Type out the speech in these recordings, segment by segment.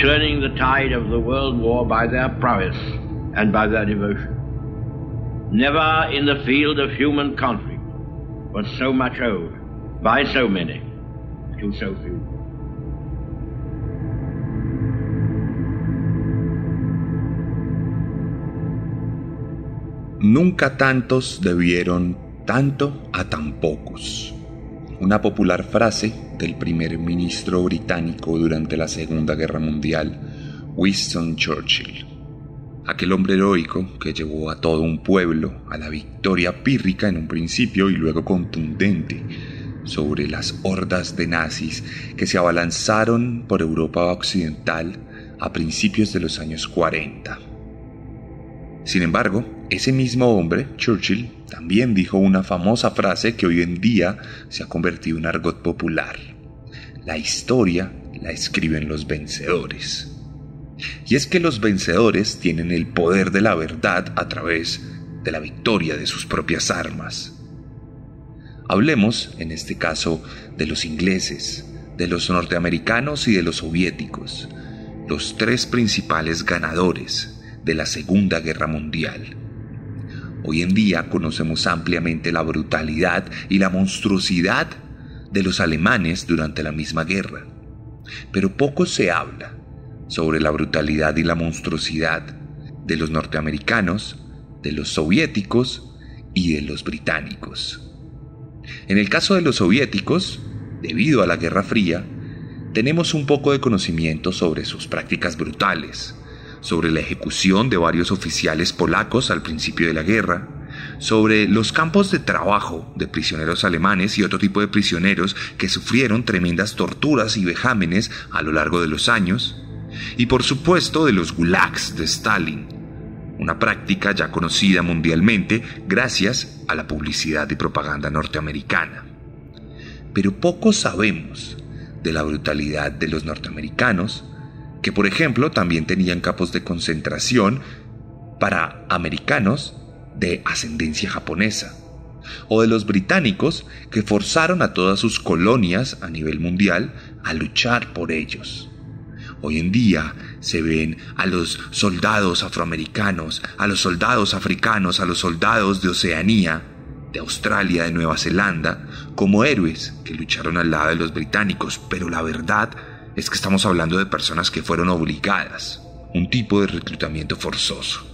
Turning the tide of the world war by their prowess and by their devotion. Never in the field of human conflict was so much owed by so many to so few. Nunca tantos debieron tanto a tan pocos. Una popular frase del primer ministro británico durante la Segunda Guerra Mundial, Winston Churchill. Aquel hombre heroico que llevó a todo un pueblo a la victoria pírrica en un principio y luego contundente sobre las hordas de nazis que se abalanzaron por Europa Occidental a principios de los años 40. Sin embargo, ese mismo hombre, Churchill, también dijo una famosa frase que hoy en día se ha convertido en argot popular. La historia la escriben los vencedores. Y es que los vencedores tienen el poder de la verdad a través de la victoria de sus propias armas. Hablemos, en este caso, de los ingleses, de los norteamericanos y de los soviéticos, los tres principales ganadores de la Segunda Guerra Mundial. Hoy en día conocemos ampliamente la brutalidad y la monstruosidad de los alemanes durante la misma guerra, pero poco se habla sobre la brutalidad y la monstruosidad de los norteamericanos, de los soviéticos y de los británicos. En el caso de los soviéticos, debido a la Guerra Fría, tenemos un poco de conocimiento sobre sus prácticas brutales, sobre la ejecución de varios oficiales polacos al principio de la guerra, sobre los campos de trabajo de prisioneros alemanes y otro tipo de prisioneros que sufrieron tremendas torturas y vejámenes a lo largo de los años, y por supuesto de los gulags de Stalin, una práctica ya conocida mundialmente gracias a la publicidad y propaganda norteamericana. Pero poco sabemos de la brutalidad de los norteamericanos, que por ejemplo también tenían campos de concentración para americanos de ascendencia japonesa, o de los británicos que forzaron a todas sus colonias a nivel mundial a luchar por ellos. Hoy en día se ven a los soldados afroamericanos, a los soldados africanos, a los soldados de Oceanía, de Australia, de Nueva Zelanda, como héroes que lucharon al lado de los británicos, pero la verdad es que estamos hablando de personas que fueron obligadas, un tipo de reclutamiento forzoso.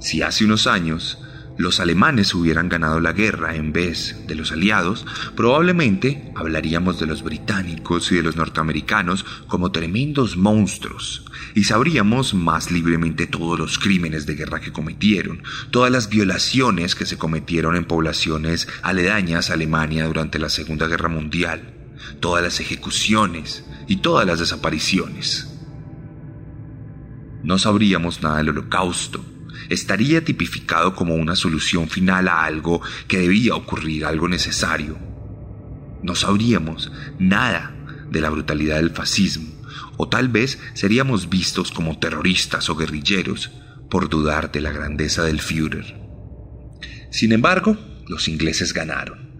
Si hace unos años los alemanes hubieran ganado la guerra en vez de los aliados, probablemente hablaríamos de los británicos y de los norteamericanos como tremendos monstruos, y sabríamos más libremente todos los crímenes de guerra que cometieron, todas las violaciones que se cometieron en poblaciones aledañas a Alemania durante la Segunda Guerra Mundial, todas las ejecuciones y todas las desapariciones. No sabríamos nada del holocausto, estaría tipificado como una solución final a algo que debía ocurrir, algo necesario. No sabríamos nada de la brutalidad del fascismo, o tal vez seríamos vistos como terroristas o guerrilleros por dudar de la grandeza del Führer. Sin embargo, los ingleses ganaron,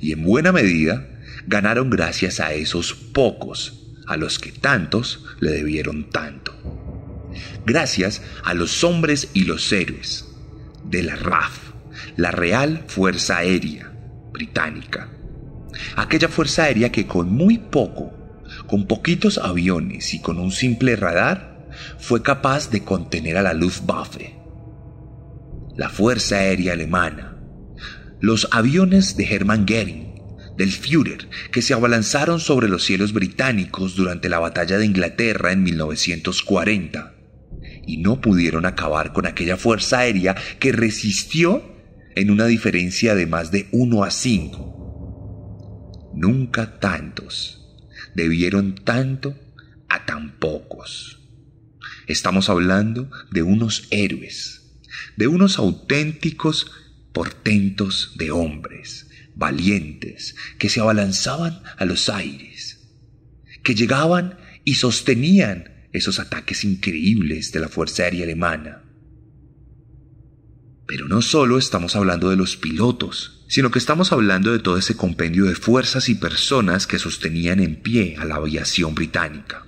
y en buena medida ganaron gracias a esos pocos a los que tantos le debieron tanto gracias a los hombres y los héroes de la RAF, la Real Fuerza Aérea Británica. Aquella fuerza aérea que con muy poco, con poquitos aviones y con un simple radar, fue capaz de contener a la Luftwaffe. La Fuerza Aérea Alemana, los aviones de Hermann Goering, del Führer, que se abalanzaron sobre los cielos británicos durante la batalla de Inglaterra en 1940 y no pudieron acabar con aquella fuerza aérea que resistió en una diferencia de más de 1 a 5. Nunca tantos debieron tanto a tan pocos. Estamos hablando de unos héroes, de unos auténticos portentos de hombres, valientes, que se abalanzaban a los aires, que llegaban y sostenían esos ataques increíbles de la Fuerza Aérea Alemana. Pero no solo estamos hablando de los pilotos, sino que estamos hablando de todo ese compendio de fuerzas y personas que sostenían en pie a la aviación británica.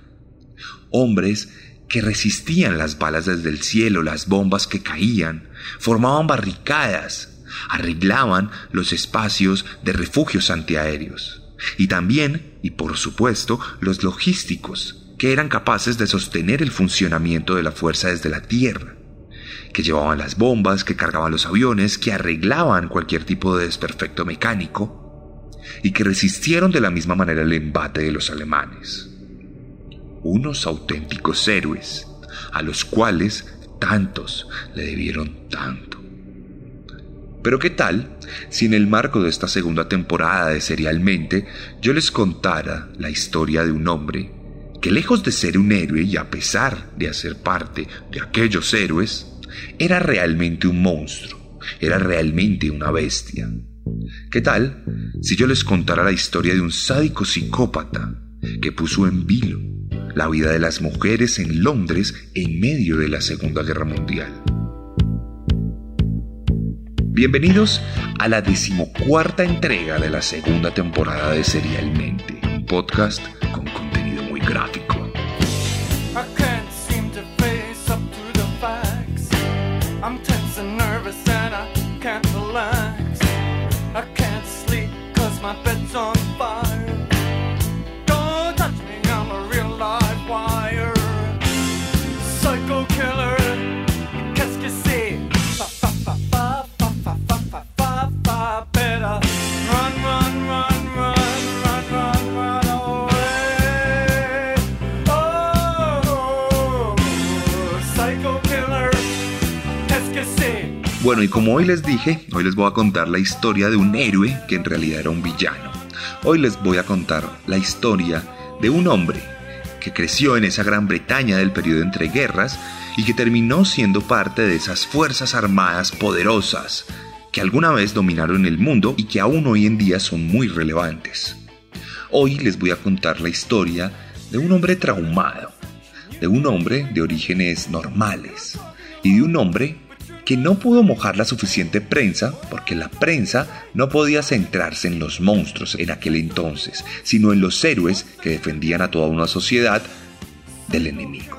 Hombres que resistían las balas desde el cielo, las bombas que caían, formaban barricadas, arreglaban los espacios de refugios antiaéreos. Y también, y por supuesto, los logísticos, que eran capaces de sostener el funcionamiento de la fuerza desde la tierra, que llevaban las bombas, que cargaban los aviones, que arreglaban cualquier tipo de desperfecto mecánico, y que resistieron de la misma manera el embate de los alemanes. Unos auténticos héroes, a los cuales tantos le debieron tanto. Pero ¿qué tal si en el marco de esta segunda temporada de Serialmente yo les contara la historia de un hombre que lejos de ser un héroe y a pesar de hacer parte de aquellos héroes, era realmente un monstruo, era realmente una bestia. ¿Qué tal si yo les contara la historia de un sádico psicópata que puso en vilo la vida de las mujeres en Londres en medio de la Segunda Guerra Mundial? Bienvenidos a la decimocuarta entrega de la segunda temporada de Serialmente, un podcast con gráfico. Bueno, y como hoy les dije, hoy les voy a contar la historia de un héroe que en realidad era un villano. Hoy les voy a contar la historia de un hombre que creció en esa Gran Bretaña del periodo entre guerras y que terminó siendo parte de esas fuerzas armadas poderosas que alguna vez dominaron el mundo y que aún hoy en día son muy relevantes. Hoy les voy a contar la historia de un hombre traumado, de un hombre de orígenes normales y de un hombre que no pudo mojar la suficiente prensa porque la prensa no podía centrarse en los monstruos en aquel entonces, sino en los héroes que defendían a toda una sociedad del enemigo.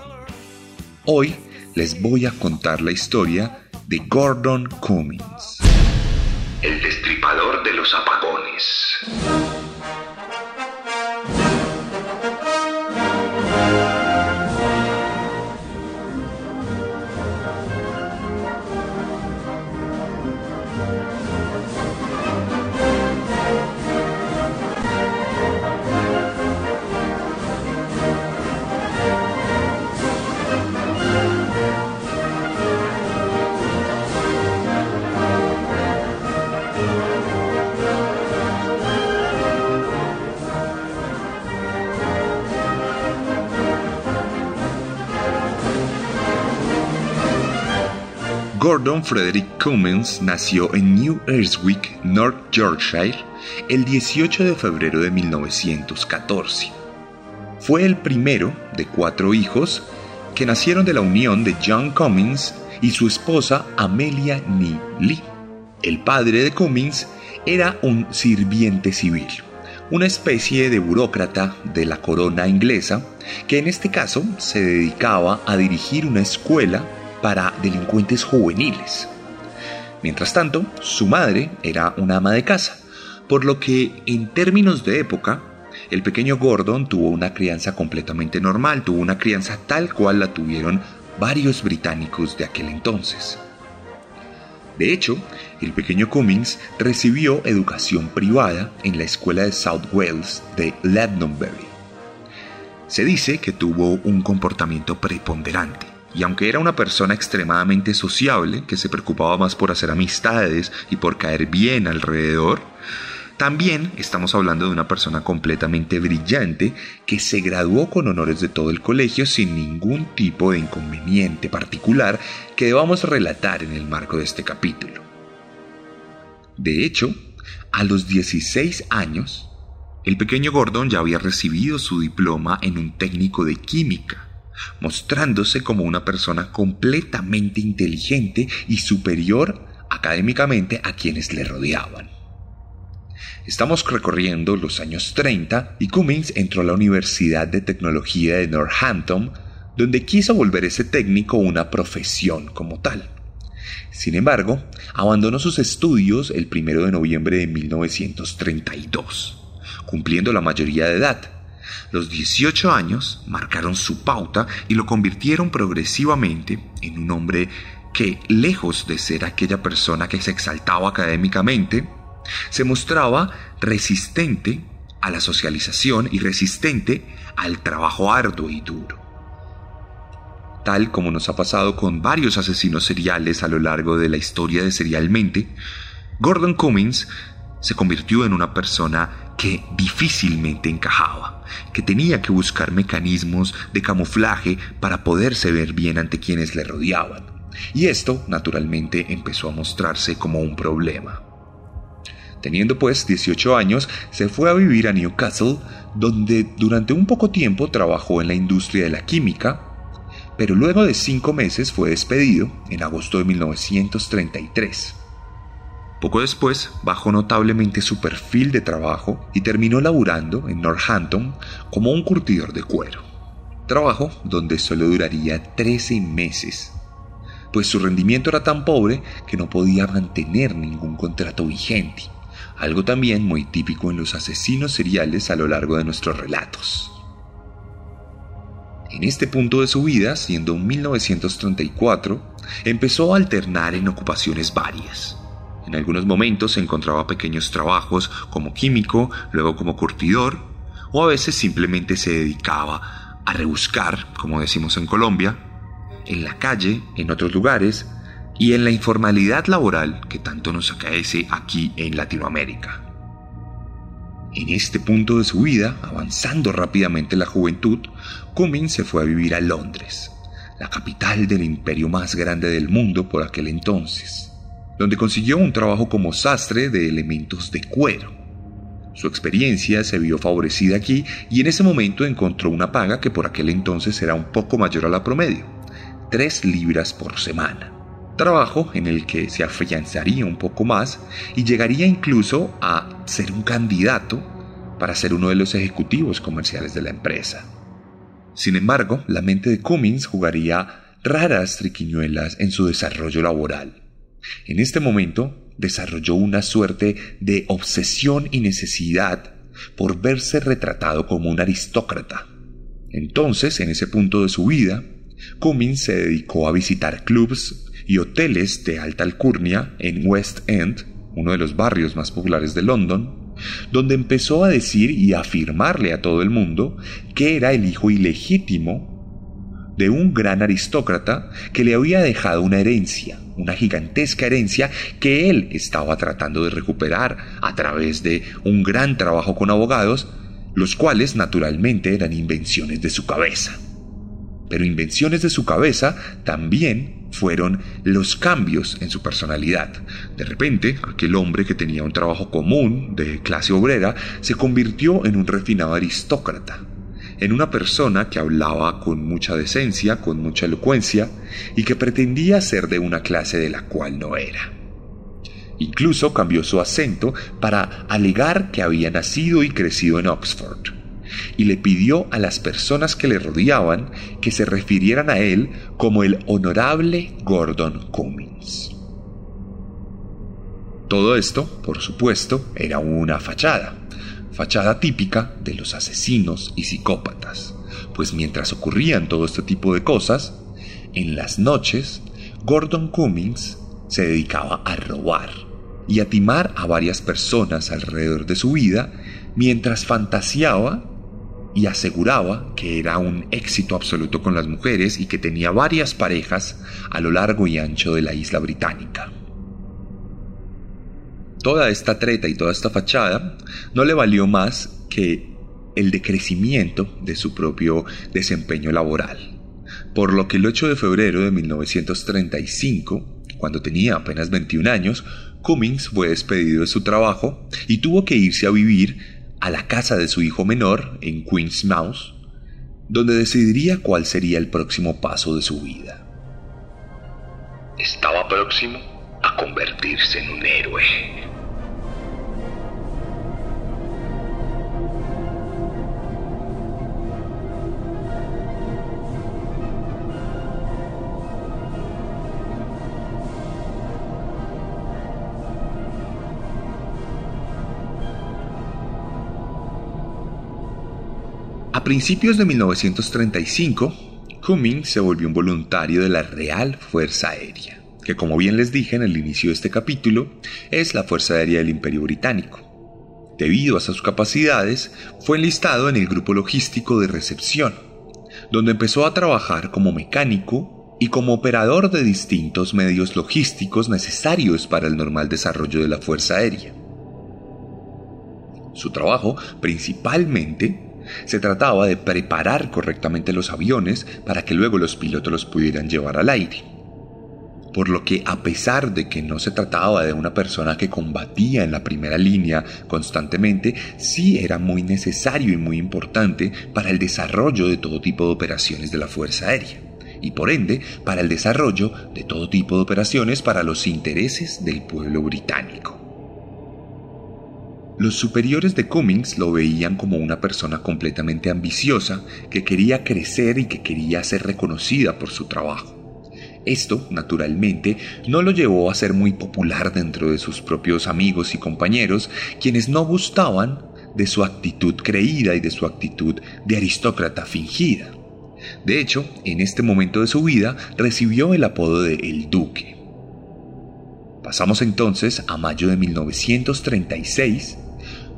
Hoy les voy a contar la historia de Gordon Cummings. El destripador de los apagones. Gordon Frederick Cummins nació en New Earswick, North Yorkshire, el 18 de febrero de 1914. Fue el primero de cuatro hijos que nacieron de la unión de John Cummins y su esposa Amelia Neely. El padre de Cummins era un sirviente civil, una especie de burócrata de la corona inglesa que en este caso se dedicaba a dirigir una escuela para delincuentes juveniles. Mientras tanto, su madre era una ama de casa, por lo que en términos de época, el pequeño Gordon tuvo una crianza completamente normal, tuvo una crianza tal cual la tuvieron varios británicos de aquel entonces. De hecho, el pequeño Cummings recibió educación privada en la escuela de South Wales de Londonderry. Se dice que tuvo un comportamiento preponderante, y aunque era una persona extremadamente sociable, que se preocupaba más por hacer amistades y por caer bien alrededor, También estamos hablando de una persona completamente brillante que se graduó con honores de todo el colegio sin ningún tipo de inconveniente particular que debamos relatar en el marco de este capítulo. De hecho, a los 16 años, el pequeño Gordon ya había recibido su diploma en un técnico de química, mostrándose como una persona completamente inteligente y superior académicamente a quienes le rodeaban. Estamos recorriendo los años 30 y Cummings entró a la Universidad de Tecnología de Northampton, donde quiso volver ese técnico una profesión como tal. Sin embargo, abandonó sus estudios el 1 de noviembre de 1932, cumpliendo la mayoría de edad. Los 18 años marcaron su pauta y lo convirtieron progresivamente en un hombre que, lejos de ser aquella persona que se exaltaba académicamente, se mostraba resistente a la socialización y resistente al trabajo arduo y duro. Tal como nos ha pasado con varios asesinos seriales a lo largo de la historia de Serialmente, Gordon Cummings se convirtió en una persona que difícilmente encajaba, que tenía que buscar mecanismos de camuflaje para poderse ver bien ante quienes le rodeaban. Y esto, naturalmente, empezó a mostrarse como un problema. Teniendo pues 18 años, se fue a vivir a Newcastle, donde durante un poco tiempo trabajó en la industria de la química, pero luego de cinco meses fue despedido en agosto de 1933. Poco después bajó notablemente su perfil de trabajo y terminó laburando en Northampton como un curtidor de cuero. Trabajo donde solo duraría 13 meses, pues su rendimiento era tan pobre que no podía mantener ningún contrato vigente algo también muy típico en los asesinos seriales a lo largo de nuestros relatos. En este punto de su vida, siendo 1934, empezó a alternar en ocupaciones varias. En algunos momentos se encontraba pequeños trabajos como químico, luego como curtidor, o a veces simplemente se dedicaba a rebuscar, como decimos en Colombia, en la calle, en otros lugares, y en la informalidad laboral que tanto nos acaece aquí en Latinoamérica. En este punto de su vida, avanzando rápidamente la juventud, Cummings se fue a vivir a Londres, la capital del imperio más grande del mundo por aquel entonces, donde consiguió un trabajo como sastre de elementos de cuero. Su experiencia se vio favorecida aquí y en ese momento encontró una paga que por aquel entonces era un poco mayor a la promedio, tres libras por semana trabajo en el que se afianzaría un poco más y llegaría incluso a ser un candidato para ser uno de los ejecutivos comerciales de la empresa. Sin embargo, la mente de Cummings jugaría raras triquiñuelas en su desarrollo laboral. En este momento desarrolló una suerte de obsesión y necesidad por verse retratado como un aristócrata. Entonces, en ese punto de su vida, Cummings se dedicó a visitar clubs y hoteles de alta alcurnia en West End, uno de los barrios más populares de London, donde empezó a decir y afirmarle a todo el mundo que era el hijo ilegítimo de un gran aristócrata que le había dejado una herencia, una gigantesca herencia que él estaba tratando de recuperar a través de un gran trabajo con abogados, los cuales naturalmente eran invenciones de su cabeza. Pero invenciones de su cabeza también fueron los cambios en su personalidad. De repente, aquel hombre que tenía un trabajo común de clase obrera se convirtió en un refinado aristócrata, en una persona que hablaba con mucha decencia, con mucha elocuencia, y que pretendía ser de una clase de la cual no era. Incluso cambió su acento para alegar que había nacido y crecido en Oxford y le pidió a las personas que le rodeaban que se refirieran a él como el honorable Gordon Cummings. Todo esto, por supuesto, era una fachada, fachada típica de los asesinos y psicópatas, pues mientras ocurrían todo este tipo de cosas, en las noches, Gordon Cummings se dedicaba a robar y a timar a varias personas alrededor de su vida mientras fantaseaba y aseguraba que era un éxito absoluto con las mujeres y que tenía varias parejas a lo largo y ancho de la isla británica. Toda esta treta y toda esta fachada no le valió más que el decrecimiento de su propio desempeño laboral. Por lo que el 8 de febrero de 1935, cuando tenía apenas 21 años, Cummings fue despedido de su trabajo y tuvo que irse a vivir a la casa de su hijo menor en Queen's Mouse, donde decidiría cuál sería el próximo paso de su vida. Estaba próximo a convertirse en un héroe. A principios de 1935, Cummings se volvió un voluntario de la Real Fuerza Aérea, que como bien les dije en el inicio de este capítulo, es la Fuerza Aérea del Imperio Británico. Debido a sus capacidades, fue enlistado en el grupo logístico de recepción, donde empezó a trabajar como mecánico y como operador de distintos medios logísticos necesarios para el normal desarrollo de la Fuerza Aérea. Su trabajo principalmente se trataba de preparar correctamente los aviones para que luego los pilotos los pudieran llevar al aire. Por lo que a pesar de que no se trataba de una persona que combatía en la primera línea constantemente, sí era muy necesario y muy importante para el desarrollo de todo tipo de operaciones de la Fuerza Aérea y por ende para el desarrollo de todo tipo de operaciones para los intereses del pueblo británico. Los superiores de Cummings lo veían como una persona completamente ambiciosa que quería crecer y que quería ser reconocida por su trabajo. Esto, naturalmente, no lo llevó a ser muy popular dentro de sus propios amigos y compañeros, quienes no gustaban de su actitud creída y de su actitud de aristócrata fingida. De hecho, en este momento de su vida recibió el apodo de El Duque. Pasamos entonces a mayo de 1936,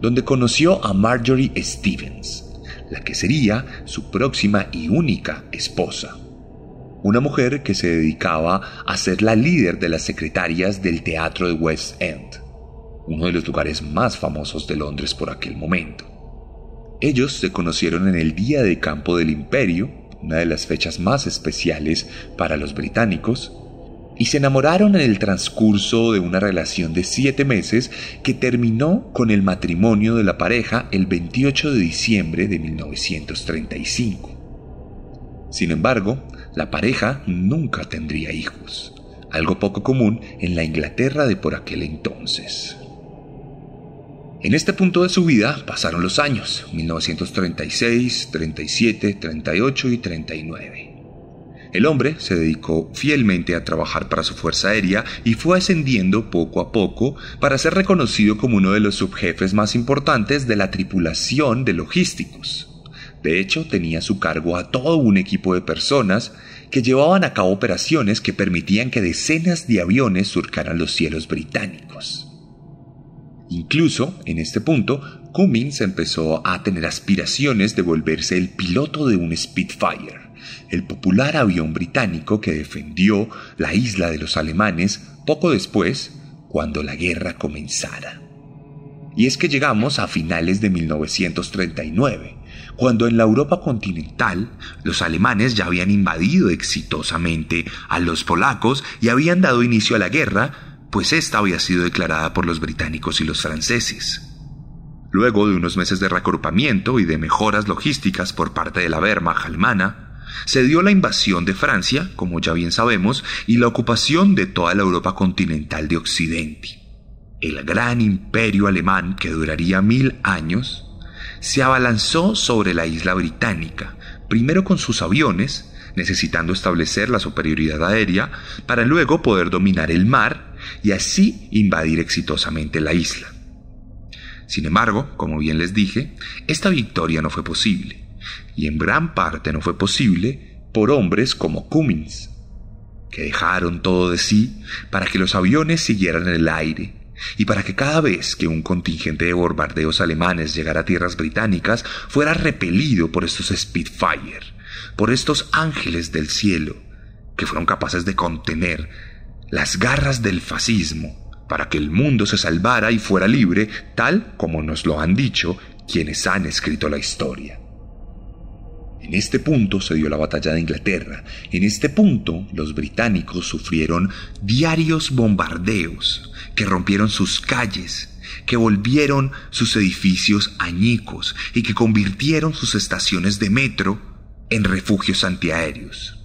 donde conoció a Marjorie Stevens, la que sería su próxima y única esposa. Una mujer que se dedicaba a ser la líder de las secretarias del teatro de West End, uno de los lugares más famosos de Londres por aquel momento. Ellos se conocieron en el Día de Campo del Imperio, una de las fechas más especiales para los británicos, y se enamoraron en el transcurso de una relación de siete meses que terminó con el matrimonio de la pareja el 28 de diciembre de 1935. Sin embargo, la pareja nunca tendría hijos, algo poco común en la Inglaterra de por aquel entonces. En este punto de su vida pasaron los años, 1936, 37, 38 y 39. El hombre se dedicó fielmente a trabajar para su Fuerza Aérea y fue ascendiendo poco a poco para ser reconocido como uno de los subjefes más importantes de la tripulación de logísticos. De hecho, tenía a su cargo a todo un equipo de personas que llevaban a cabo operaciones que permitían que decenas de aviones surcaran los cielos británicos. Incluso, en este punto, Cummings empezó a tener aspiraciones de volverse el piloto de un Spitfire el popular avión británico que defendió la isla de los alemanes poco después, cuando la guerra comenzara. Y es que llegamos a finales de 1939, cuando en la Europa continental los alemanes ya habían invadido exitosamente a los polacos y habían dado inicio a la guerra, pues esta había sido declarada por los británicos y los franceses. Luego de unos meses de reagrupamiento y de mejoras logísticas por parte de la Wehrmacht alemana, se dio la invasión de Francia, como ya bien sabemos, y la ocupación de toda la Europa continental de Occidente. El gran imperio alemán, que duraría mil años, se abalanzó sobre la isla británica, primero con sus aviones, necesitando establecer la superioridad aérea, para luego poder dominar el mar y así invadir exitosamente la isla. Sin embargo, como bien les dije, esta victoria no fue posible y en gran parte no fue posible por hombres como Cummings, que dejaron todo de sí para que los aviones siguieran en el aire y para que cada vez que un contingente de bombardeos alemanes llegara a tierras británicas fuera repelido por estos Spitfire, por estos ángeles del cielo, que fueron capaces de contener las garras del fascismo para que el mundo se salvara y fuera libre, tal como nos lo han dicho quienes han escrito la historia. En este punto se dio la batalla de Inglaterra. En este punto los británicos sufrieron diarios bombardeos que rompieron sus calles, que volvieron sus edificios añicos y que convirtieron sus estaciones de metro en refugios antiaéreos.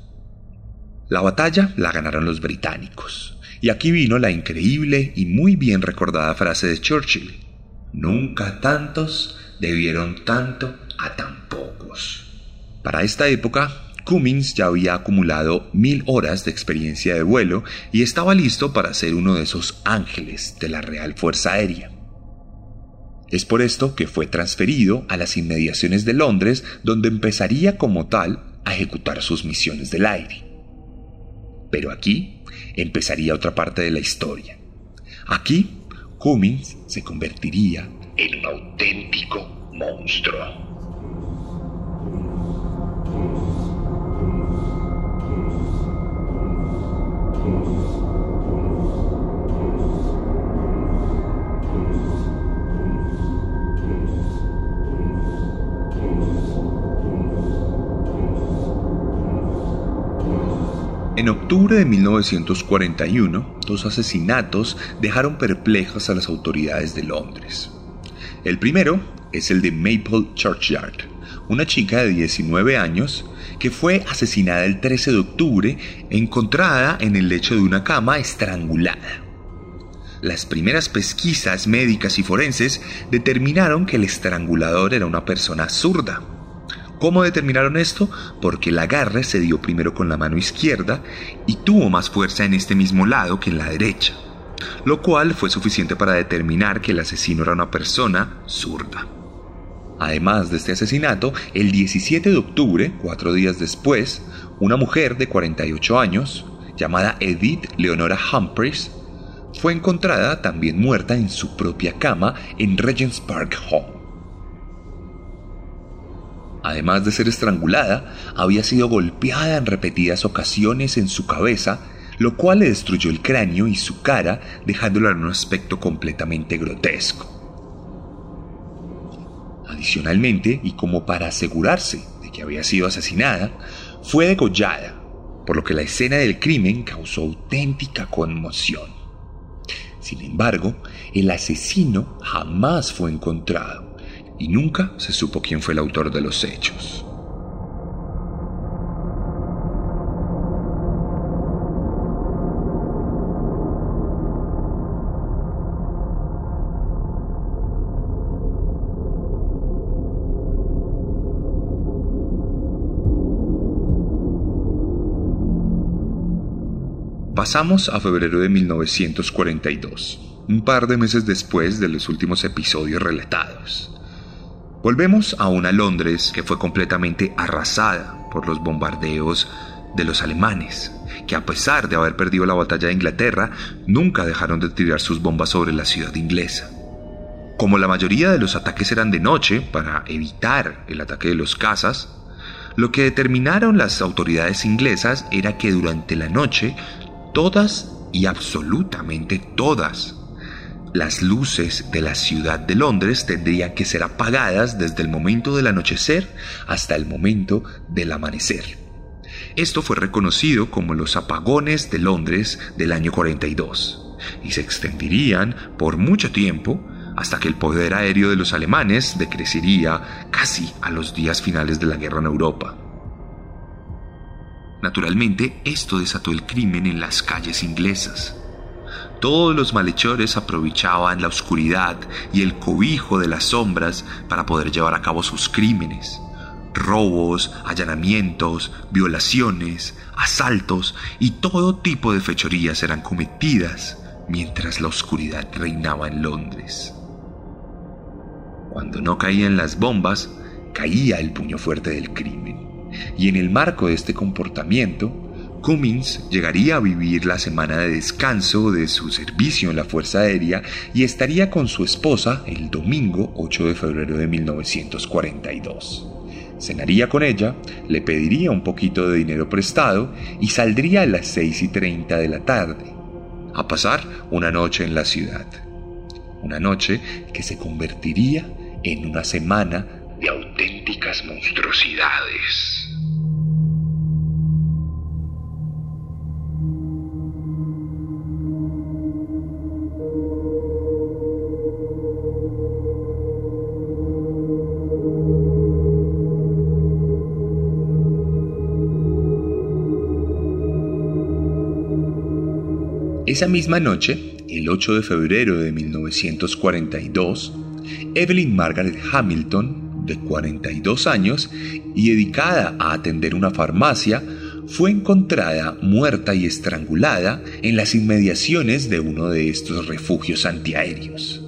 La batalla la ganaron los británicos. Y aquí vino la increíble y muy bien recordada frase de Churchill. Nunca tantos debieron tanto a tan pocos. Para esta época, Cummings ya había acumulado mil horas de experiencia de vuelo y estaba listo para ser uno de esos ángeles de la Real Fuerza Aérea. Es por esto que fue transferido a las inmediaciones de Londres, donde empezaría como tal a ejecutar sus misiones del aire. Pero aquí empezaría otra parte de la historia. Aquí, Cummings se convertiría en un auténtico monstruo. En octubre de 1941, dos asesinatos dejaron perplejas a las autoridades de Londres. El primero es el de Maple Churchyard, una chica de 19 años que fue asesinada el 13 de octubre encontrada en el lecho de una cama estrangulada. Las primeras pesquisas médicas y forenses determinaron que el estrangulador era una persona zurda ¿Cómo determinaron esto? Porque el agarre se dio primero con la mano izquierda y tuvo más fuerza en este mismo lado que en la derecha, lo cual fue suficiente para determinar que el asesino era una persona zurda. Además de este asesinato, el 17 de octubre, cuatro días después, una mujer de 48 años, llamada Edith Leonora Humphreys, fue encontrada también muerta en su propia cama en Regent's Park Hall además de ser estrangulada, había sido golpeada en repetidas ocasiones en su cabeza, lo cual le destruyó el cráneo y su cara, dejándola en un aspecto completamente grotesco. Adicionalmente, y como para asegurarse de que había sido asesinada, fue degollada, por lo que la escena del crimen causó auténtica conmoción. Sin embargo, el asesino jamás fue encontrado y nunca se supo quién fue el autor de los hechos. Pasamos a febrero de 1942, un par de meses después de los últimos episodios relatados. Volvemos a Londres que fue completamente arrasada por los bombardeos de los alemanes, que a pesar de haber perdido la batalla de Inglaterra, nunca dejaron de tirar sus bombas sobre la ciudad inglesa. Como la mayoría de los ataques eran de noche, para evitar el ataque de los cazas, lo que determinaron las autoridades inglesas era que durante la noche todas y absolutamente todas las luces de la ciudad de Londres tendrían que ser apagadas desde el momento del anochecer hasta el momento del amanecer. Esto fue reconocido como los apagones de Londres del año 42 y se extenderían por mucho tiempo hasta que el poder aéreo de los alemanes decrecería casi a los días finales de la guerra en Europa. Naturalmente, esto desató el crimen en las calles inglesas. Todos los malhechores aprovechaban la oscuridad y el cobijo de las sombras para poder llevar a cabo sus crímenes. Robos, allanamientos, violaciones, asaltos y todo tipo de fechorías eran cometidas mientras la oscuridad reinaba en Londres. Cuando no caían las bombas, caía el puño fuerte del crimen. Y en el marco de este comportamiento, Cummings llegaría a vivir la semana de descanso de su servicio en la Fuerza Aérea y estaría con su esposa el domingo 8 de febrero de 1942. Cenaría con ella, le pediría un poquito de dinero prestado y saldría a las 6 y 30 de la tarde. a pasar una noche en la ciudad. Una noche que se convertiría en una semana de auténticas monstruosidades. Esa misma noche, el 8 de febrero de 1942, Evelyn Margaret Hamilton, de 42 años y dedicada a atender una farmacia, fue encontrada muerta y estrangulada en las inmediaciones de uno de estos refugios antiaéreos.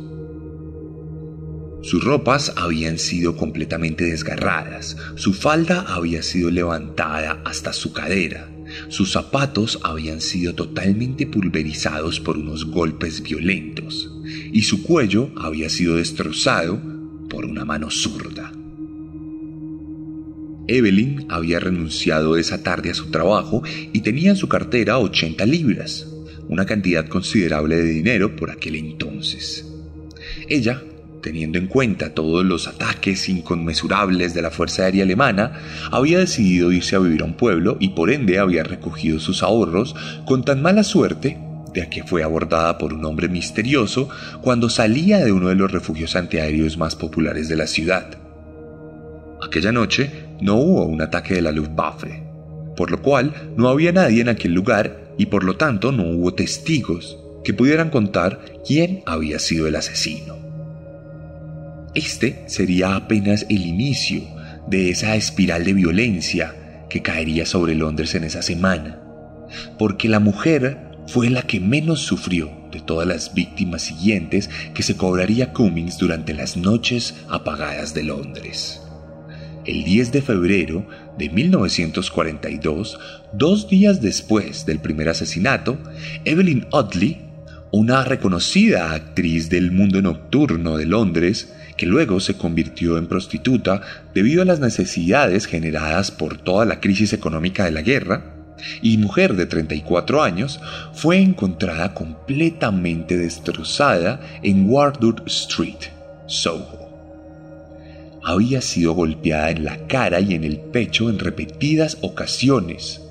Sus ropas habían sido completamente desgarradas, su falda había sido levantada hasta su cadera, sus zapatos habían sido totalmente pulverizados por unos golpes violentos y su cuello había sido destrozado por una mano zurda. Evelyn había renunciado esa tarde a su trabajo y tenía en su cartera 80 libras, una cantidad considerable de dinero por aquel entonces. Ella teniendo en cuenta todos los ataques inconmensurables de la Fuerza Aérea Alemana, había decidido irse a vivir a un pueblo y por ende había recogido sus ahorros con tan mala suerte de que fue abordada por un hombre misterioso cuando salía de uno de los refugios antiaéreos más populares de la ciudad. Aquella noche no hubo un ataque de la Luftwaffe, por lo cual no había nadie en aquel lugar y por lo tanto no hubo testigos que pudieran contar quién había sido el asesino. Este sería apenas el inicio de esa espiral de violencia que caería sobre Londres en esa semana, porque la mujer fue la que menos sufrió de todas las víctimas siguientes que se cobraría Cummings durante las noches apagadas de Londres. El 10 de febrero de 1942, dos días después del primer asesinato, Evelyn Audley, una reconocida actriz del mundo nocturno de Londres, que luego se convirtió en prostituta debido a las necesidades generadas por toda la crisis económica de la guerra, y mujer de 34 años, fue encontrada completamente destrozada en Wardour Street, Soho. Había sido golpeada en la cara y en el pecho en repetidas ocasiones.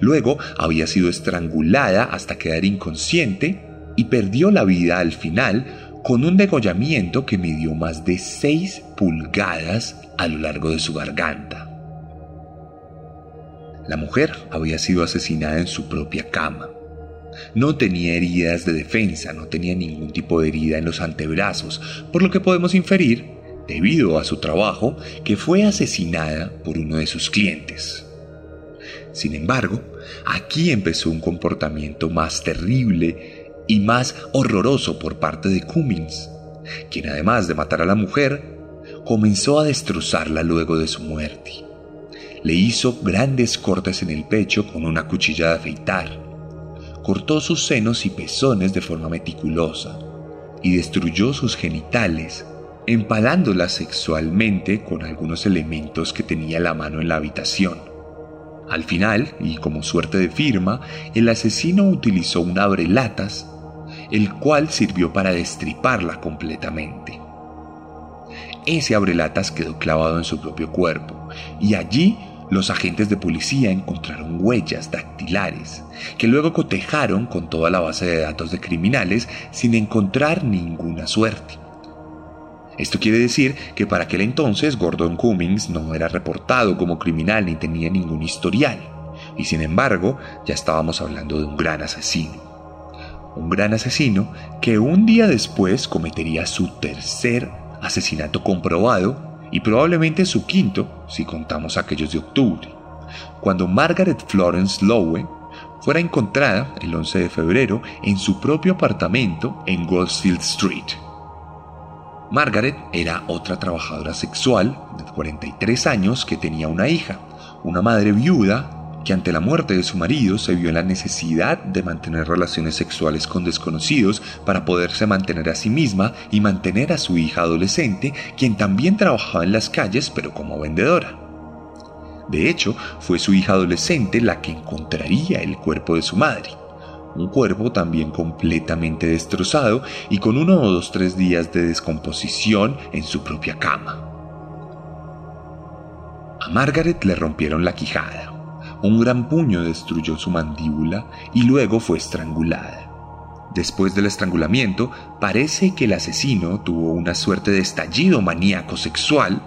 Luego había sido estrangulada hasta quedar inconsciente y perdió la vida al final con un degollamiento que midió más de 6 pulgadas a lo largo de su garganta. La mujer había sido asesinada en su propia cama. No tenía heridas de defensa, no tenía ningún tipo de herida en los antebrazos, por lo que podemos inferir, debido a su trabajo, que fue asesinada por uno de sus clientes. Sin embargo, aquí empezó un comportamiento más terrible y más horroroso por parte de Cummings, quien además de matar a la mujer, comenzó a destrozarla luego de su muerte. Le hizo grandes cortes en el pecho con una cuchilla de afeitar, cortó sus senos y pezones de forma meticulosa y destruyó sus genitales, empalándolas sexualmente con algunos elementos que tenía la mano en la habitación. Al final, y como suerte de firma, el asesino utilizó un abrelatas el cual sirvió para destriparla completamente. Ese abrelatas quedó clavado en su propio cuerpo y allí los agentes de policía encontraron huellas dactilares que luego cotejaron con toda la base de datos de criminales sin encontrar ninguna suerte. Esto quiere decir que para aquel entonces Gordon Cummings no era reportado como criminal ni tenía ningún historial, y sin embargo ya estábamos hablando de un gran asesino un gran asesino que un día después cometería su tercer asesinato comprobado y probablemente su quinto si contamos aquellos de octubre, cuando Margaret Florence Lowe fuera encontrada el 11 de febrero en su propio apartamento en Goldfield Street. Margaret era otra trabajadora sexual de 43 años que tenía una hija, una madre viuda que ante la muerte de su marido se vio en la necesidad de mantener relaciones sexuales con desconocidos para poderse mantener a sí misma y mantener a su hija adolescente, quien también trabajaba en las calles pero como vendedora. De hecho, fue su hija adolescente la que encontraría el cuerpo de su madre, un cuerpo también completamente destrozado y con uno o dos tres días de descomposición en su propia cama. A Margaret le rompieron la quijada, un gran puño destruyó su mandíbula y luego fue estrangulada. Después del estrangulamiento, parece que el asesino tuvo una suerte de estallido maníaco sexual,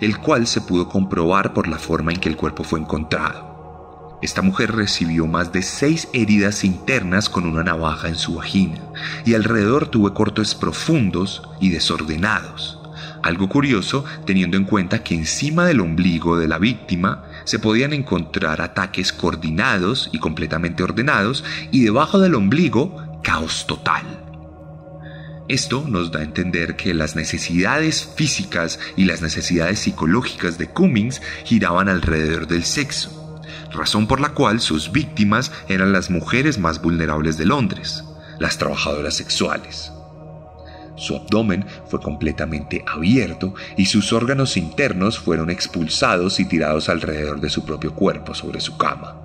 el cual se pudo comprobar por la forma en que el cuerpo fue encontrado. Esta mujer recibió más de seis heridas internas con una navaja en su vagina y alrededor tuvo cortes profundos y desordenados. Algo curioso teniendo en cuenta que encima del ombligo de la víctima se podían encontrar ataques coordinados y completamente ordenados y debajo del ombligo caos total. Esto nos da a entender que las necesidades físicas y las necesidades psicológicas de Cummings giraban alrededor del sexo razón por la cual sus víctimas eran las mujeres más vulnerables de Londres, las trabajadoras sexuales. Su abdomen fue completamente abierto y sus órganos internos fueron expulsados y tirados alrededor de su propio cuerpo sobre su cama.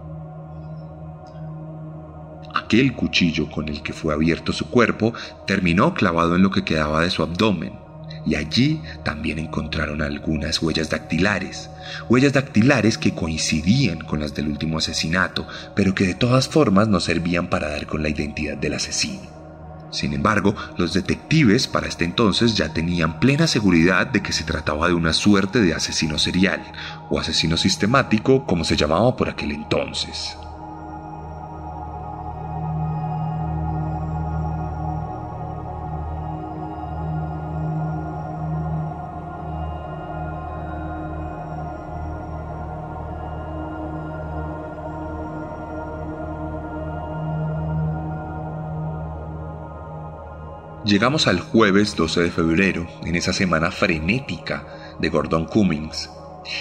Aquel cuchillo con el que fue abierto su cuerpo terminó clavado en lo que quedaba de su abdomen, y allí también encontraron algunas huellas dactilares, huellas dactilares que coincidían con las del último asesinato, pero que de todas formas no servían para dar con la identidad del asesino. Sin embargo, los detectives para este entonces ya tenían plena seguridad de que se trataba de una suerte de asesino serial, o asesino sistemático como se llamaba por aquel entonces. Llegamos al jueves 12 de febrero, en esa semana frenética de Gordon Cummings,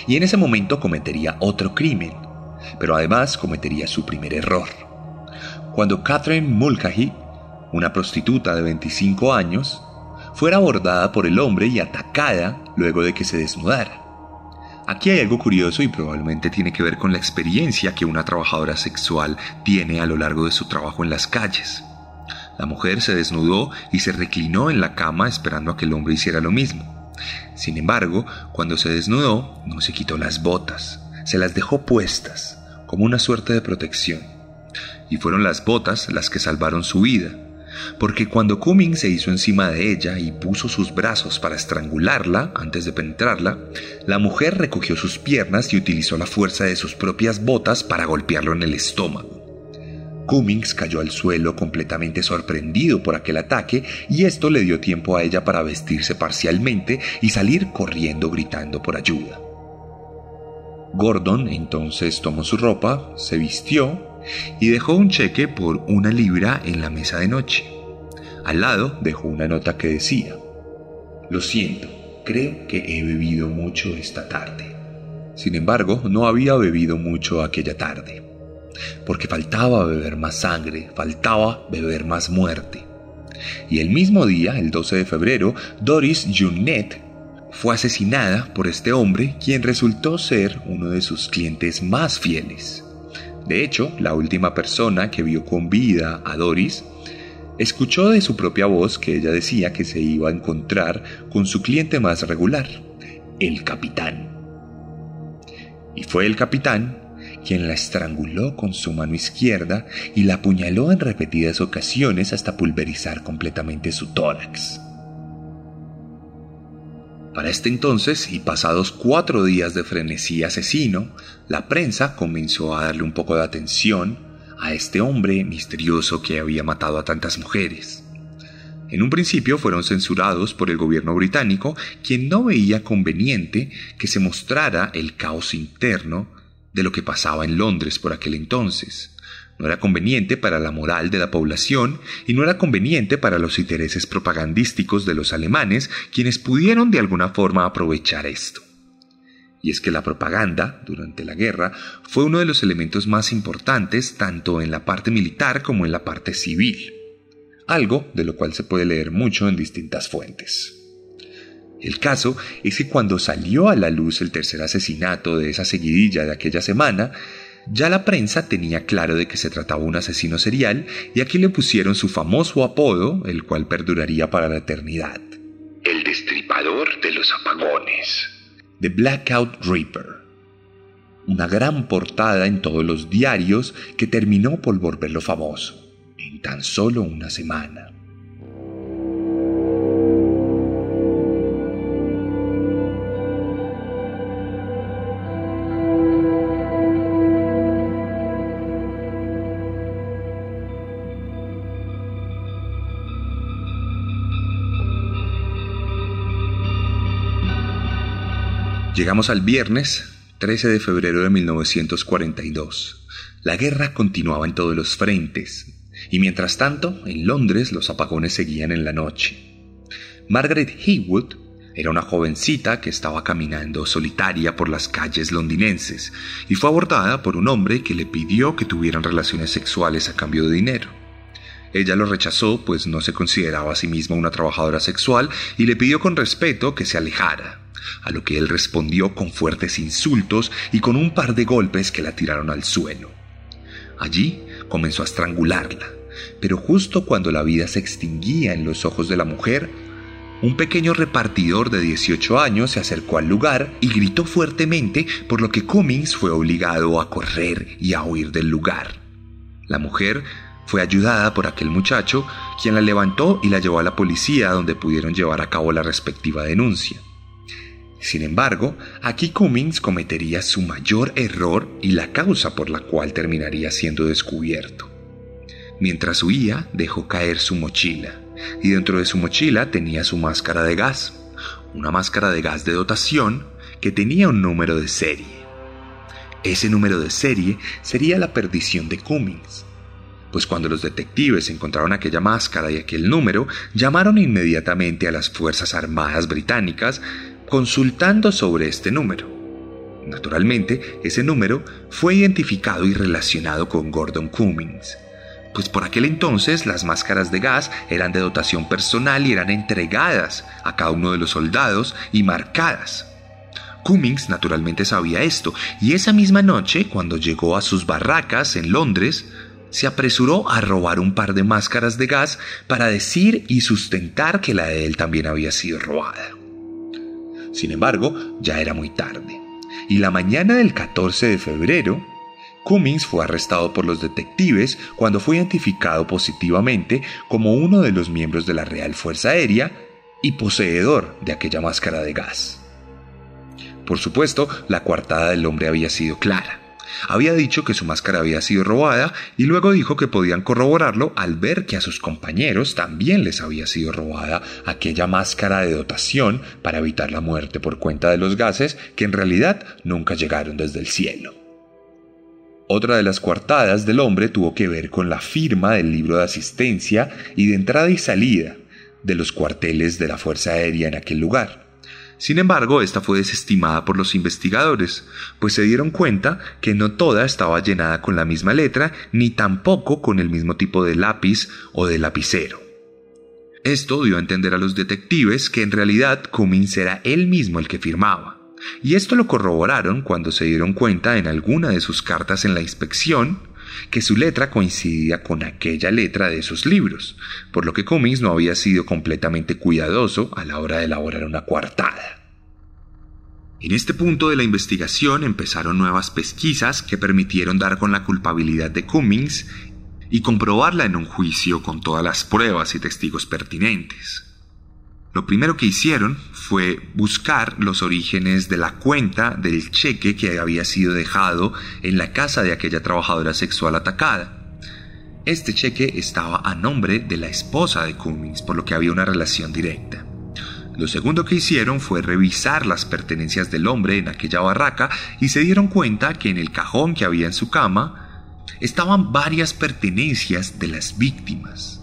y en ese momento cometería otro crimen, pero además cometería su primer error. Cuando Catherine Mulcahy, una prostituta de 25 años, fuera abordada por el hombre y atacada luego de que se desnudara. Aquí hay algo curioso y probablemente tiene que ver con la experiencia que una trabajadora sexual tiene a lo largo de su trabajo en las calles. La mujer se desnudó y se reclinó en la cama esperando a que el hombre hiciera lo mismo. Sin embargo, cuando se desnudó, no se quitó las botas, se las dejó puestas, como una suerte de protección. Y fueron las botas las que salvaron su vida, porque cuando Cumming se hizo encima de ella y puso sus brazos para estrangularla antes de penetrarla, la mujer recogió sus piernas y utilizó la fuerza de sus propias botas para golpearlo en el estómago. Cummings cayó al suelo completamente sorprendido por aquel ataque y esto le dio tiempo a ella para vestirse parcialmente y salir corriendo gritando por ayuda. Gordon entonces tomó su ropa, se vistió y dejó un cheque por una libra en la mesa de noche. Al lado dejó una nota que decía, Lo siento, creo que he bebido mucho esta tarde. Sin embargo, no había bebido mucho aquella tarde porque faltaba beber más sangre, faltaba beber más muerte. Y el mismo día, el 12 de febrero, Doris Junet fue asesinada por este hombre, quien resultó ser uno de sus clientes más fieles. De hecho, la última persona que vio con vida a Doris escuchó de su propia voz que ella decía que se iba a encontrar con su cliente más regular, el capitán. Y fue el capitán quien la estranguló con su mano izquierda y la apuñaló en repetidas ocasiones hasta pulverizar completamente su tórax. Para este entonces, y pasados cuatro días de frenesí asesino, la prensa comenzó a darle un poco de atención a este hombre misterioso que había matado a tantas mujeres. En un principio fueron censurados por el gobierno británico, quien no veía conveniente que se mostrara el caos interno de lo que pasaba en Londres por aquel entonces. No era conveniente para la moral de la población y no era conveniente para los intereses propagandísticos de los alemanes, quienes pudieron de alguna forma aprovechar esto. Y es que la propaganda, durante la guerra, fue uno de los elementos más importantes tanto en la parte militar como en la parte civil, algo de lo cual se puede leer mucho en distintas fuentes. El caso es que cuando salió a la luz el tercer asesinato de esa seguidilla de aquella semana, Ya la prensa tenía claro de que se trataba de un asesino serial y aquí le pusieron su famoso apodo, el cual perduraría para la eternidad. El destripador de los apagones. The Blackout Reaper. Una gran portada en todos los diarios que terminó por volverlo famoso en tan solo una semana. Llegamos al viernes 13 de febrero de 1942. La guerra continuaba en todos los frentes, y mientras tanto, en Londres los apagones seguían en la noche. Margaret Heywood era una jovencita que estaba caminando solitaria por las calles londinenses y fue abordada por un hombre que le pidió que tuvieran relaciones sexuales a cambio de dinero. Ella lo rechazó pues no se consideraba a sí misma una trabajadora sexual y le pidió con respeto que se alejara a lo que él respondió con fuertes insultos y con un par de golpes que la tiraron al suelo. Allí comenzó a estrangularla, pero justo cuando la vida se extinguía en los ojos de la mujer, un pequeño repartidor de 18 años se acercó al lugar y gritó fuertemente, por lo que Cummings fue obligado a correr y a huir del lugar. La mujer fue ayudada por aquel muchacho, quien la levantó y la llevó a la policía donde pudieron llevar a cabo la respectiva denuncia. Sin embargo, aquí Cummings cometería su mayor error y la causa por la cual terminaría siendo descubierto. Mientras huía, dejó caer su mochila, y dentro de su mochila tenía su máscara de gas, una máscara de gas de dotación que tenía un número de serie. Ese número de serie sería la perdición de Cummings, pues cuando los detectives encontraron aquella máscara y aquel número, llamaron inmediatamente a las Fuerzas Armadas británicas consultando sobre este número. Naturalmente, ese número fue identificado y relacionado con Gordon Cummings, pues por aquel entonces las máscaras de gas eran de dotación personal y eran entregadas a cada uno de los soldados y marcadas. Cummings naturalmente sabía esto, y esa misma noche, cuando llegó a sus barracas en Londres, se apresuró a robar un par de máscaras de gas para decir y sustentar que la de él también había sido robada. Sin embargo, ya era muy tarde, y la mañana del 14 de febrero, Cummings fue arrestado por los detectives cuando fue identificado positivamente como uno de los miembros de la Real Fuerza Aérea y poseedor de aquella máscara de gas. Por supuesto, la coartada del hombre había sido clara. Había dicho que su máscara había sido robada y luego dijo que podían corroborarlo al ver que a sus compañeros también les había sido robada aquella máscara de dotación para evitar la muerte por cuenta de los gases que en realidad nunca llegaron desde el cielo. Otra de las coartadas del hombre tuvo que ver con la firma del libro de asistencia y de entrada y salida de los cuarteles de la Fuerza Aérea en aquel lugar. Sin embargo, esta fue desestimada por los investigadores, pues se dieron cuenta que no toda estaba llenada con la misma letra, ni tampoco con el mismo tipo de lápiz o de lapicero. Esto dio a entender a los detectives que en realidad Cummings era él mismo el que firmaba. Y esto lo corroboraron cuando se dieron cuenta en alguna de sus cartas en la inspección que su letra coincidía con aquella letra de esos libros, por lo que Cummings no había sido completamente cuidadoso a la hora de elaborar una coartada. En este punto de la investigación empezaron nuevas pesquisas que permitieron dar con la culpabilidad de Cummings y comprobarla en un juicio con todas las pruebas y testigos pertinentes. Lo primero que hicieron fue buscar los orígenes de la cuenta del cheque que había sido dejado en la casa de aquella trabajadora sexual atacada. Este cheque estaba a nombre de la esposa de Cummings, por lo que había una relación directa. Lo segundo que hicieron fue revisar las pertenencias del hombre en aquella barraca y se dieron cuenta que en el cajón que había en su cama estaban varias pertenencias de las víctimas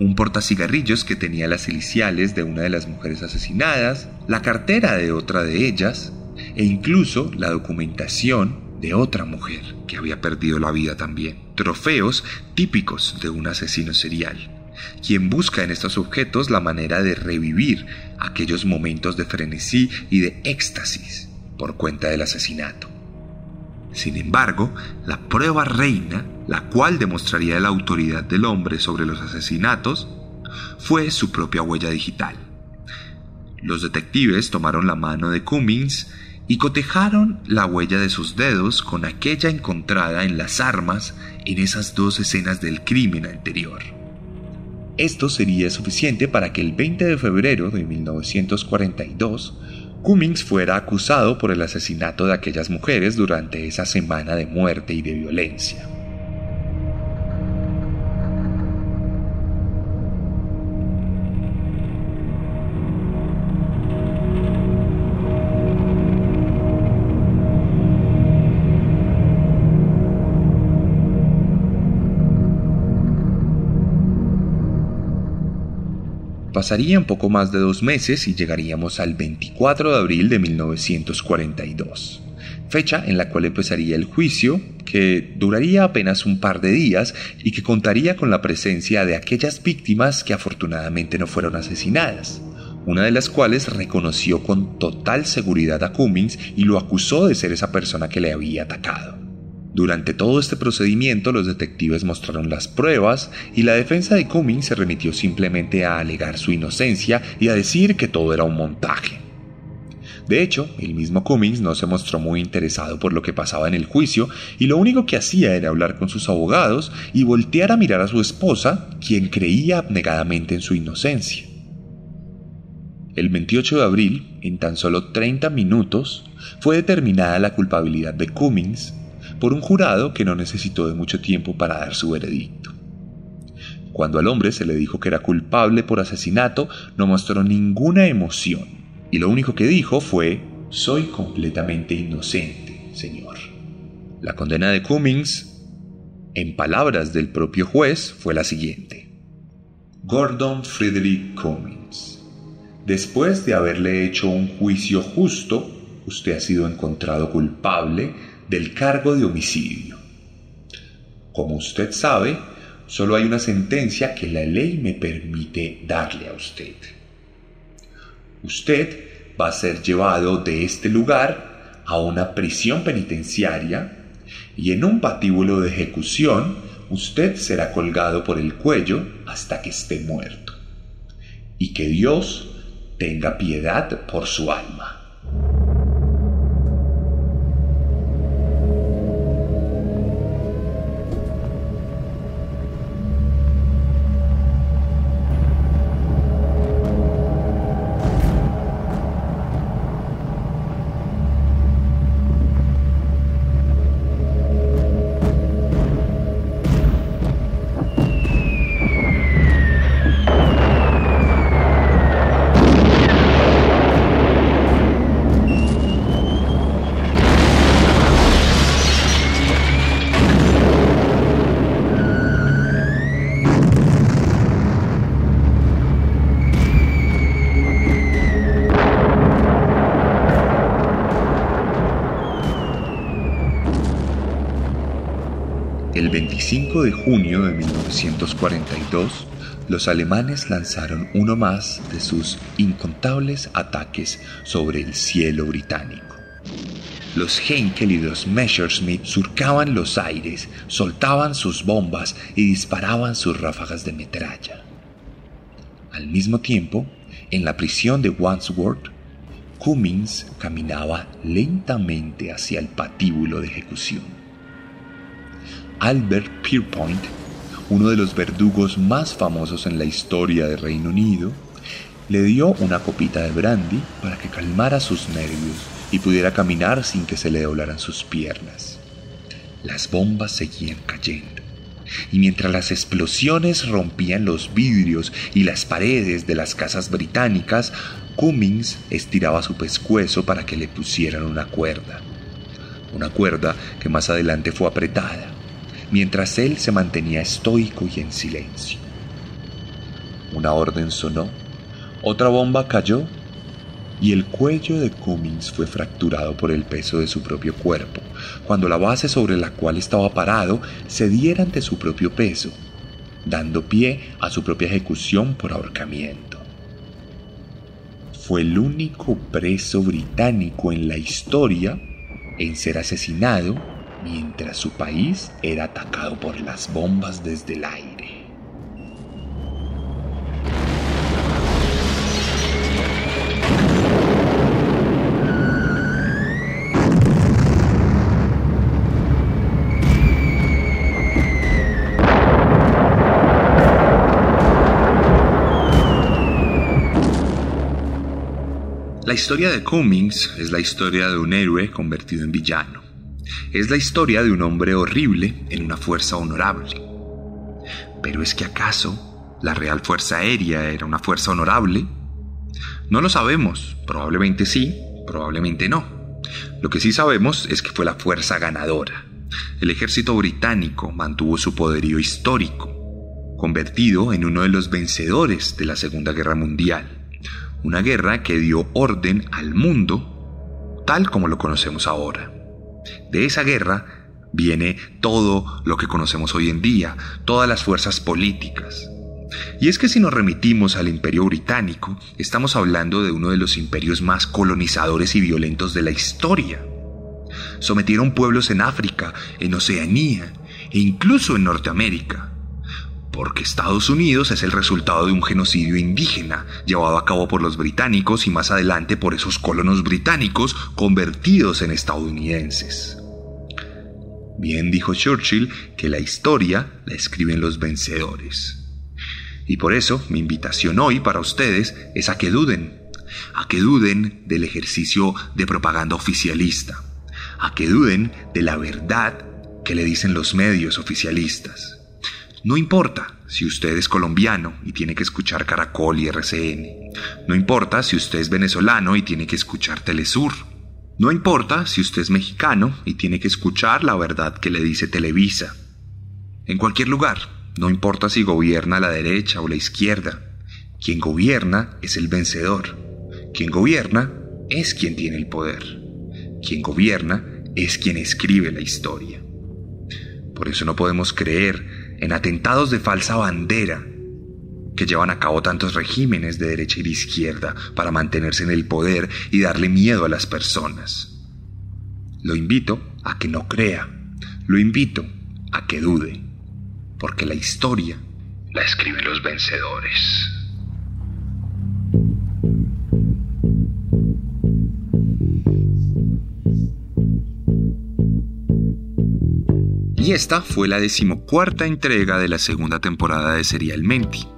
un portacigarrillos que tenía las iniciales de una de las mujeres asesinadas, la cartera de otra de ellas e incluso la documentación de otra mujer que había perdido la vida también. Trofeos típicos de un asesino serial, quien busca en estos objetos la manera de revivir aquellos momentos de frenesí y de éxtasis por cuenta del asesinato. Sin embargo, la prueba reina, la cual demostraría la autoridad del hombre sobre los asesinatos, fue su propia huella digital. Los detectives tomaron la mano de Cummings y cotejaron la huella de sus dedos con aquella encontrada en las armas en esas dos escenas del crimen anterior. Esto sería suficiente para que el 20 de febrero de 1942 Cummings fuera acusado por el asesinato de aquellas mujeres durante esa semana de muerte y de violencia. Pasarían poco más de dos meses y llegaríamos al 24 de abril de 1942, fecha en la cual empezaría el juicio, que duraría apenas un par de días y que contaría con la presencia de aquellas víctimas que afortunadamente no fueron asesinadas, una de las cuales reconoció con total seguridad a Cummings y lo acusó de ser esa persona que le había atacado. Durante todo este procedimiento los detectives mostraron las pruebas y la defensa de Cummings se remitió simplemente a alegar su inocencia y a decir que todo era un montaje. De hecho, el mismo Cummings no se mostró muy interesado por lo que pasaba en el juicio y lo único que hacía era hablar con sus abogados y voltear a mirar a su esposa, quien creía abnegadamente en su inocencia. El 28 de abril, en tan solo 30 minutos, fue determinada la culpabilidad de Cummings por un jurado que no necesitó de mucho tiempo para dar su veredicto. Cuando al hombre se le dijo que era culpable por asesinato, no mostró ninguna emoción, y lo único que dijo fue, soy completamente inocente, señor. La condena de Cummings, en palabras del propio juez, fue la siguiente. Gordon Frederick Cummings, después de haberle hecho un juicio justo, usted ha sido encontrado culpable del cargo de homicidio. Como usted sabe, solo hay una sentencia que la ley me permite darle a usted. Usted va a ser llevado de este lugar a una prisión penitenciaria y en un patíbulo de ejecución usted será colgado por el cuello hasta que esté muerto. Y que Dios tenga piedad por su alma. 1942, los alemanes lanzaron uno más de sus incontables ataques sobre el cielo británico. Los Heinkel y los Messerschmitt surcaban los aires, soltaban sus bombas y disparaban sus ráfagas de metralla. Al mismo tiempo, en la prisión de Wandsworth, Cummings caminaba lentamente hacia el patíbulo de ejecución. Albert Pierpoint, uno de los verdugos más famosos en la historia del Reino Unido, le dio una copita de brandy para que calmara sus nervios y pudiera caminar sin que se le doblaran sus piernas. Las bombas seguían cayendo, y mientras las explosiones rompían los vidrios y las paredes de las casas británicas, Cummings estiraba su pescuezo para que le pusieran una cuerda. Una cuerda que más adelante fue apretada mientras él se mantenía estoico y en silencio. Una orden sonó, otra bomba cayó y el cuello de Cummings fue fracturado por el peso de su propio cuerpo, cuando la base sobre la cual estaba parado cediera ante su propio peso, dando pie a su propia ejecución por ahorcamiento. Fue el único preso británico en la historia en ser asesinado mientras su país era atacado por las bombas desde el aire. La historia de Cummings es la historia de un héroe convertido en villano. Es la historia de un hombre horrible en una fuerza honorable. Pero es que acaso la Real Fuerza Aérea era una fuerza honorable? No lo sabemos, probablemente sí, probablemente no. Lo que sí sabemos es que fue la fuerza ganadora. El ejército británico mantuvo su poderío histórico, convertido en uno de los vencedores de la Segunda Guerra Mundial una guerra que dio orden al mundo tal como lo conocemos ahora. De esa guerra viene todo lo que conocemos hoy en día, todas las fuerzas políticas. Y es que si nos remitimos al imperio británico, estamos hablando de uno de los imperios más colonizadores y violentos de la historia. Sometieron pueblos en África, en Oceanía e incluso en Norteamérica porque Estados Unidos es el resultado de un genocidio indígena llevado a cabo por los británicos y más adelante por esos colonos británicos convertidos en estadounidenses. Bien dijo Churchill que la historia la escriben los vencedores. Y por eso mi invitación hoy para ustedes es a que duden, a que duden del ejercicio de propaganda oficialista, a que duden de la verdad que le dicen los medios oficialistas no importa si usted es colombiano y tiene que escuchar Caracol y RCN. No importa si usted es venezolano y tiene que escuchar Telesur. No importa si usted es mexicano y tiene que escuchar la verdad que le dice Televisa. En cualquier lugar, no importa si gobierna la derecha o la izquierda. Quien gobierna es el vencedor. Quien gobierna es quien tiene el poder. Quien gobierna es quien escribe la historia. Por eso no podemos creer en atentados de falsa bandera que llevan a cabo tantos regímenes de derecha y de izquierda para mantenerse en el poder y darle miedo a las personas. Lo invito a que no crea, lo invito a que dude, porque la historia la escriben los vencedores. Y esta fue la decimocuarta entrega de la segunda temporada de Serialmente,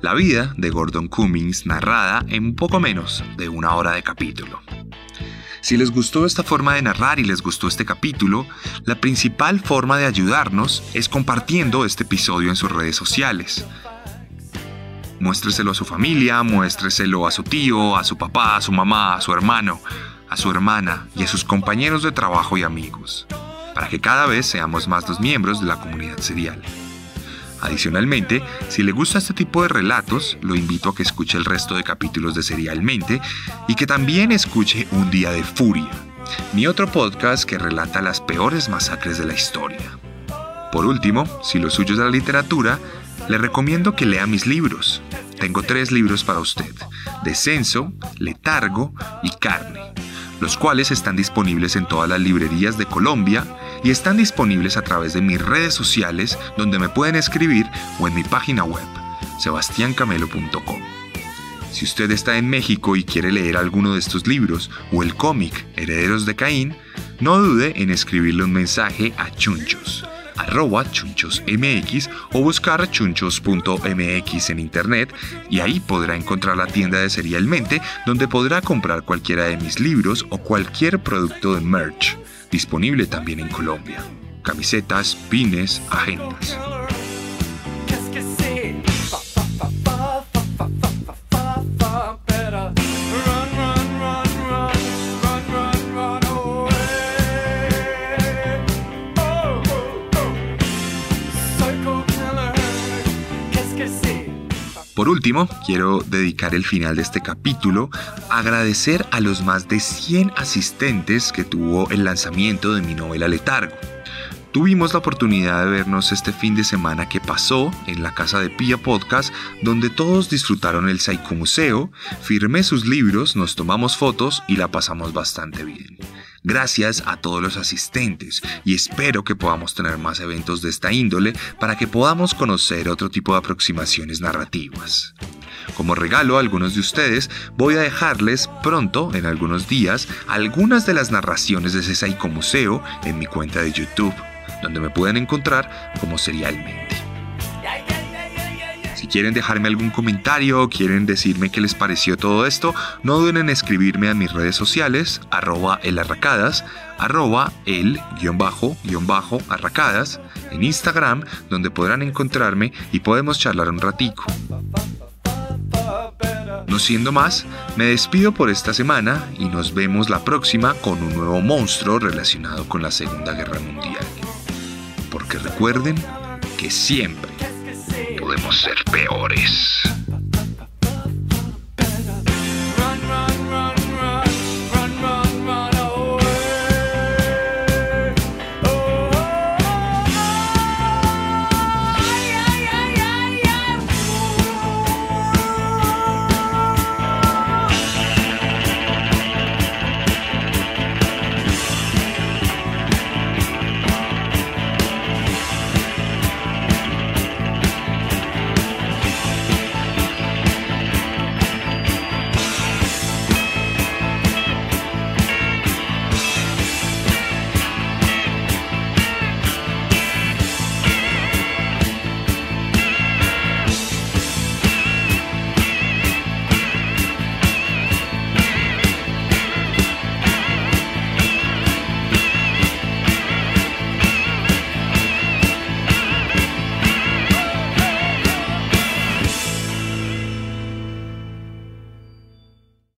la vida de Gordon Cummings narrada en poco menos de una hora de capítulo. Si les gustó esta forma de narrar y les gustó este capítulo, la principal forma de ayudarnos es compartiendo este episodio en sus redes sociales. Muéstreselo a su familia, muéstreselo a su tío, a su papá, a su mamá, a su hermano, a su hermana y a sus compañeros de trabajo y amigos para que cada vez seamos más los miembros de la comunidad serial. Adicionalmente, si le gusta este tipo de relatos, lo invito a que escuche el resto de capítulos de Serialmente y que también escuche Un Día de Furia, mi otro podcast que relata las peores masacres de la historia. Por último, si lo suyo es la literatura, le recomiendo que lea mis libros. Tengo tres libros para usted, Descenso, Letargo y Carne los cuales están disponibles en todas las librerías de Colombia y están disponibles a través de mis redes sociales donde me pueden escribir o en mi página web, sebastiancamelo.com. Si usted está en México y quiere leer alguno de estos libros o el cómic Herederos de Caín, no dude en escribirle un mensaje a Chunchos arroba chunchosmx o buscar chunchos.mx en internet y ahí podrá encontrar la tienda de Serialmente donde podrá comprar cualquiera de mis libros o cualquier producto de merch, disponible también en Colombia. Camisetas, pines, agendas. Por último, quiero dedicar el final de este capítulo a agradecer a los más de 100 asistentes que tuvo el lanzamiento de mi novela Letargo. Tuvimos la oportunidad de vernos este fin de semana que pasó en la casa de Pia Podcast, donde todos disfrutaron el Saiku Museo, firmé sus libros, nos tomamos fotos y la pasamos bastante bien. Gracias a todos los asistentes y espero que podamos tener más eventos de esta índole para que podamos conocer otro tipo de aproximaciones narrativas. Como regalo a algunos de ustedes, voy a dejarles pronto, en algunos días, algunas de las narraciones de Psycho Museo en mi cuenta de YouTube, donde me pueden encontrar como serialmente. Si quieren dejarme algún comentario quieren decirme qué les pareció todo esto, no duden en escribirme a mis redes sociales, arroba elarracadas, arroba el guion bajo, guion bajo, arracadas, en Instagram, donde podrán encontrarme y podemos charlar un ratico. No siendo más, me despido por esta semana y nos vemos la próxima con un nuevo monstruo relacionado con la Segunda Guerra Mundial. Porque recuerden que siempre Podemos ser peores.